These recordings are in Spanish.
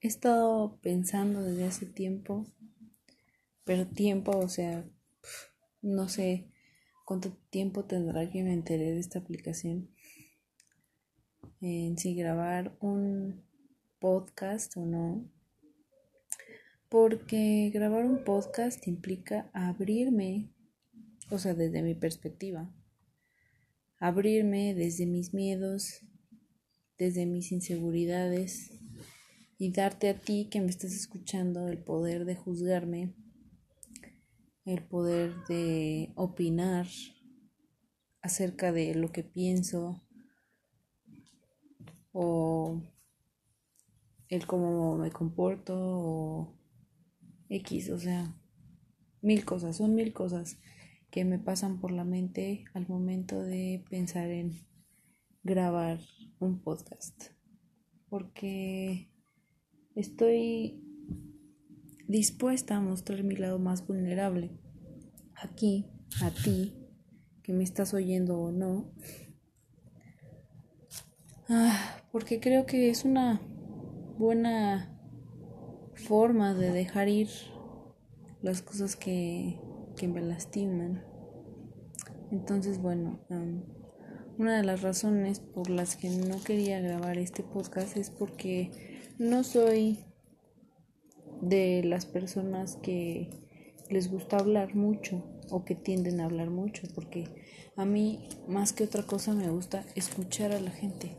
he estado pensando desde hace tiempo, pero tiempo, o sea, no sé cuánto tiempo tendrá que me enteré de esta aplicación. En si grabar un podcast o no. Porque grabar un podcast implica abrirme, o sea, desde mi perspectiva, abrirme desde mis miedos, desde mis inseguridades y darte a ti que me estás escuchando el poder de juzgarme, el poder de opinar acerca de lo que pienso o el cómo me comporto o X, o sea, mil cosas, son mil cosas que me pasan por la mente al momento de pensar en grabar un podcast. Porque estoy dispuesta a mostrar mi lado más vulnerable. Aquí, a ti, que me estás oyendo o no. Ah, porque creo que es una buena forma de dejar ir las cosas que, que me lastiman. Entonces, bueno, una de las razones por las que no quería grabar este podcast es porque no soy de las personas que les gusta hablar mucho o que tienden a hablar mucho, porque a mí más que otra cosa me gusta escuchar a la gente.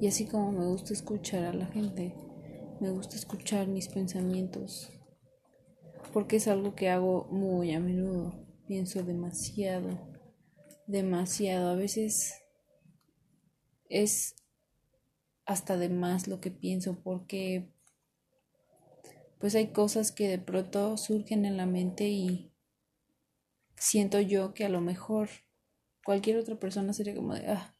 Y así como me gusta escuchar a la gente, me gusta escuchar mis pensamientos, porque es algo que hago muy a menudo. Pienso demasiado, demasiado. A veces es hasta de más lo que pienso, porque pues hay cosas que de pronto surgen en la mente y siento yo que a lo mejor cualquier otra persona sería como de, ah,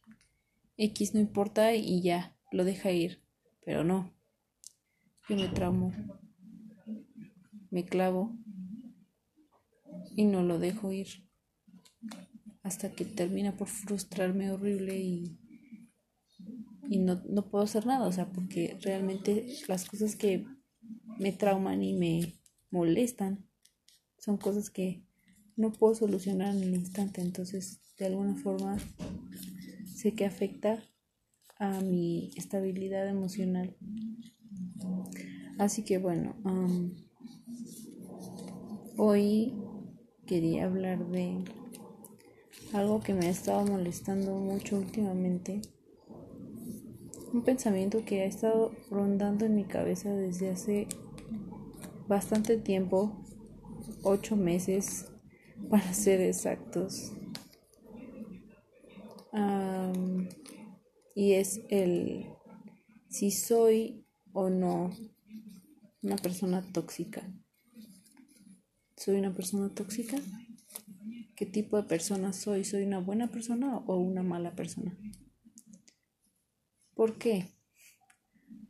X no importa y ya, lo deja ir, pero no. Yo me traumo, me clavo y no lo dejo ir hasta que termina por frustrarme horrible y, y no, no puedo hacer nada, o sea, porque realmente las cosas que me trauman y me molestan son cosas que no puedo solucionar en el instante, entonces de alguna forma sé que afecta a mi estabilidad emocional. Así que bueno, hoy quería hablar de algo que me ha estado molestando mucho últimamente. Un pensamiento que ha estado rondando en mi cabeza desde hace bastante tiempo, ocho meses para ser exactos. y es el si soy o no una persona tóxica. ¿Soy una persona tóxica? ¿Qué tipo de persona soy? ¿Soy una buena persona o una mala persona? ¿Por qué?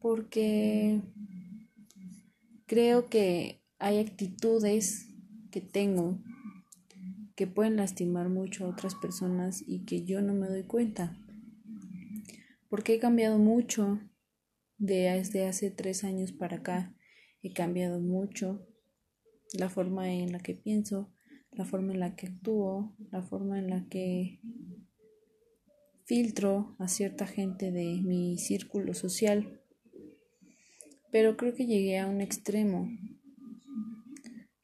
Porque creo que hay actitudes que tengo que pueden lastimar mucho a otras personas y que yo no me doy cuenta. Porque he cambiado mucho desde hace tres años para acá. He cambiado mucho la forma en la que pienso, la forma en la que actúo, la forma en la que filtro a cierta gente de mi círculo social. Pero creo que llegué a un extremo.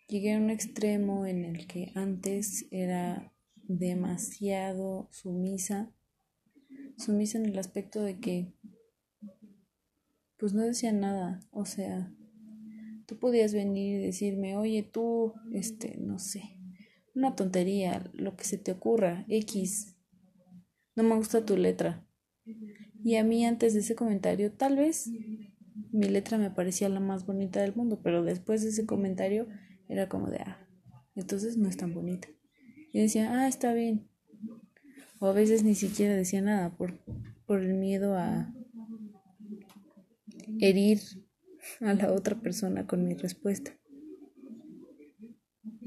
Llegué a un extremo en el que antes era demasiado sumisa. Sumisa en el aspecto de que pues no decía nada, o sea, tú podías venir y decirme, oye, tú, este, no sé, una tontería, lo que se te ocurra, X, no me gusta tu letra. Y a mí antes de ese comentario, tal vez mi letra me parecía la más bonita del mundo, pero después de ese comentario era como de, ah, entonces no es tan bonita. Y decía, ah, está bien. O a veces ni siquiera decía nada por, por el miedo a herir a la otra persona con mi respuesta.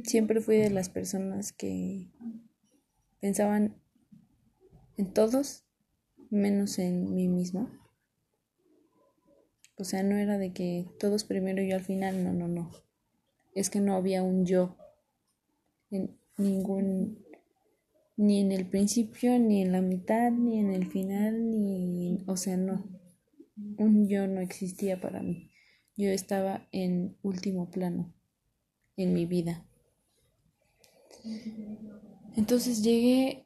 Siempre fui de las personas que pensaban en todos menos en mí mismo. O sea, no era de que todos primero y yo al final, no, no, no. Es que no había un yo en ningún, ni en el principio, ni en la mitad, ni en el final, ni, o sea, no. Un yo no existía para mí. Yo estaba en último plano en mi vida. Entonces llegué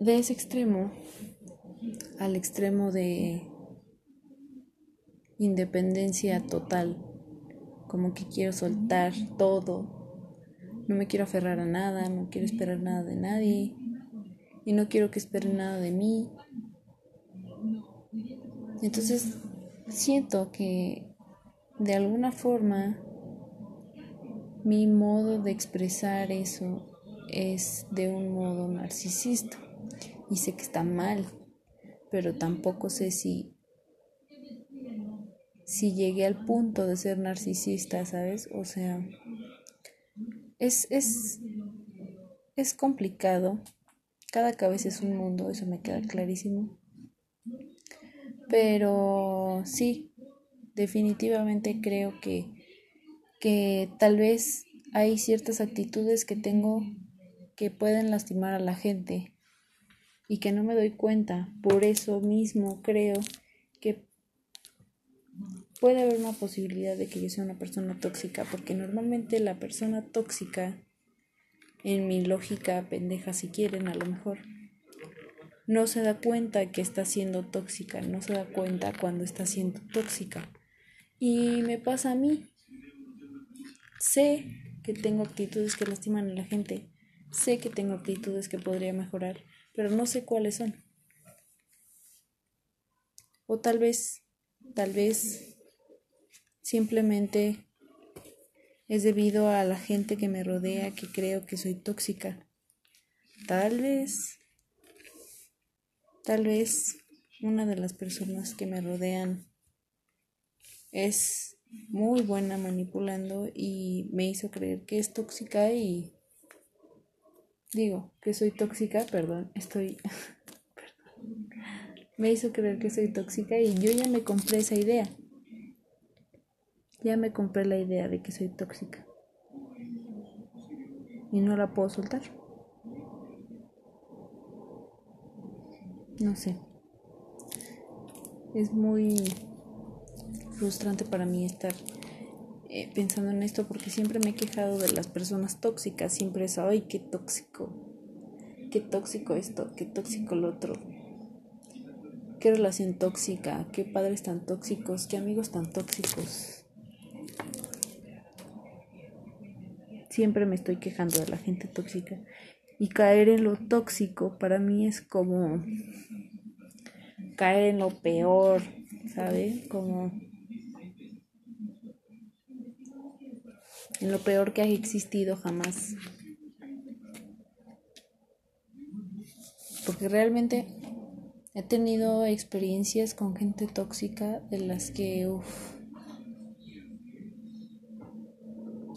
de ese extremo al extremo de independencia total, como que quiero soltar todo, no me quiero aferrar a nada, no quiero esperar nada de nadie. Y no quiero que esperen nada de mí. Entonces siento que de alguna forma mi modo de expresar eso es de un modo narcisista y sé que está mal, pero tampoco sé si si llegué al punto de ser narcisista, ¿sabes? O sea, es, es, es complicado. Cada cabeza es un mundo, eso me queda clarísimo. Pero sí, definitivamente creo que, que tal vez hay ciertas actitudes que tengo que pueden lastimar a la gente y que no me doy cuenta. Por eso mismo creo que puede haber una posibilidad de que yo sea una persona tóxica, porque normalmente la persona tóxica, en mi lógica pendeja si quieren a lo mejor, no se da cuenta que está siendo tóxica, no se da cuenta cuando está siendo tóxica. Y me pasa a mí. Sé que tengo actitudes que lastiman a la gente, sé que tengo actitudes que podría mejorar, pero no sé cuáles son. O tal vez, tal vez Simplemente es debido a la gente que me rodea que creo que soy tóxica. Tal vez, tal vez una de las personas que me rodean es muy buena manipulando y me hizo creer que es tóxica y digo que soy tóxica, perdón, estoy perdón. me hizo creer que soy tóxica y yo ya me compré esa idea. Ya me compré la idea de que soy tóxica. Y no la puedo soltar. No sé. Es muy frustrante para mí estar eh, pensando en esto porque siempre me he quejado de las personas tóxicas. Siempre es, ay, qué tóxico. Qué tóxico esto, qué tóxico lo otro. Qué relación tóxica, qué padres tan tóxicos, qué amigos tan tóxicos. Siempre me estoy quejando de la gente tóxica. Y caer en lo tóxico para mí es como caer en lo peor, ¿sabe? Como en lo peor que ha existido jamás. Porque realmente he tenido experiencias con gente tóxica de las que, uff,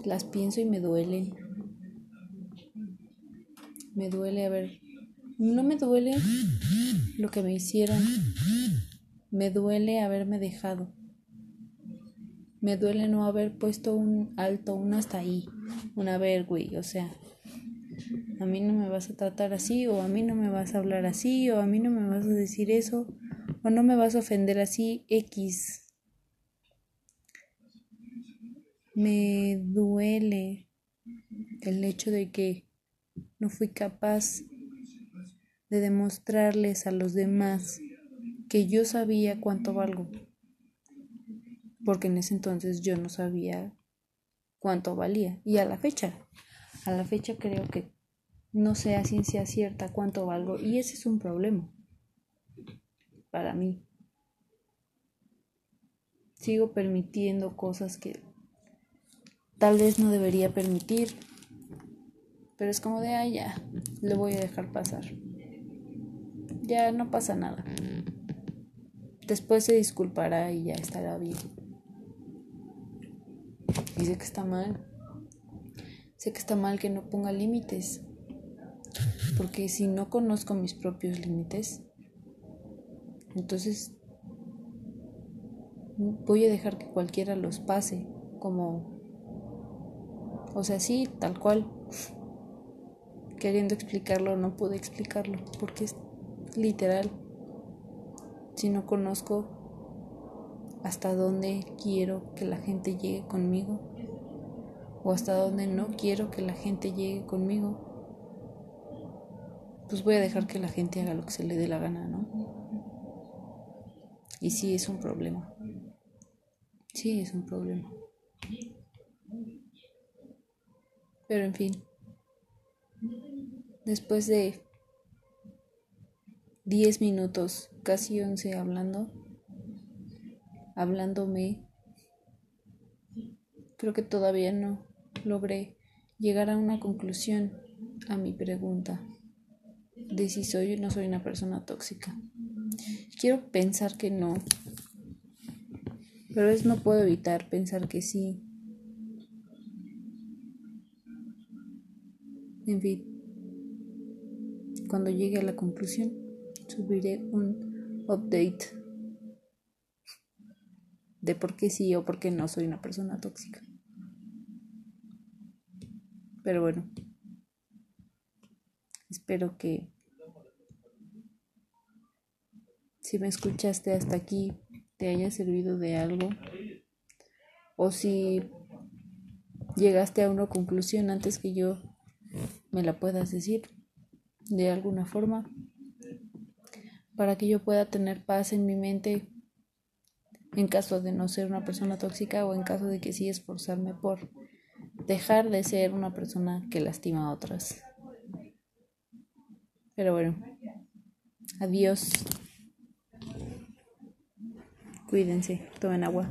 las pienso y me duelen. Me duele haber... No me duele lo que me hicieron. Me duele haberme dejado. Me duele no haber puesto un alto, un hasta ahí. Ver, güey. O sea, a mí no me vas a tratar así, o a mí no me vas a hablar así, o a mí no me vas a decir eso, o no me vas a ofender así, X. Me duele el hecho de que no fui capaz de demostrarles a los demás que yo sabía cuánto valgo, porque en ese entonces yo no sabía cuánto valía y a la fecha, a la fecha creo que no sé a ciencia cierta cuánto valgo y ese es un problema para mí. Sigo permitiendo cosas que tal vez no debería permitir, pero es como de, ah, ya, lo voy a dejar pasar. Ya no pasa nada. Después se disculpará y ya estará bien. Y sé que está mal. Sé que está mal que no ponga límites. Porque si no conozco mis propios límites, entonces voy a dejar que cualquiera los pase como o sea, sí, tal cual. Queriendo explicarlo, no pude explicarlo, porque es literal. Si no conozco hasta dónde quiero que la gente llegue conmigo, hasta dónde no quiero que la gente llegue conmigo, pues voy a dejar que la gente haga lo que se le dé la gana, ¿no? Y sí es un problema. Sí es un problema. Pero en fin, después de 10 minutos, casi 11 hablando, hablándome, creo que todavía no logré llegar a una conclusión a mi pregunta de si soy o no soy una persona tóxica. Quiero pensar que no, pero es no puedo evitar pensar que sí. En fin, cuando llegue a la conclusión, subiré un update de por qué sí o por qué no soy una persona tóxica. Pero bueno, espero que si me escuchaste hasta aquí te haya servido de algo. O si llegaste a una conclusión antes que yo me la puedas decir de alguna forma para que yo pueda tener paz en mi mente en caso de no ser una persona tóxica o en caso de que sí esforzarme por dejar de ser una persona que lastima a otras. Pero bueno, adiós. Cuídense, tomen agua.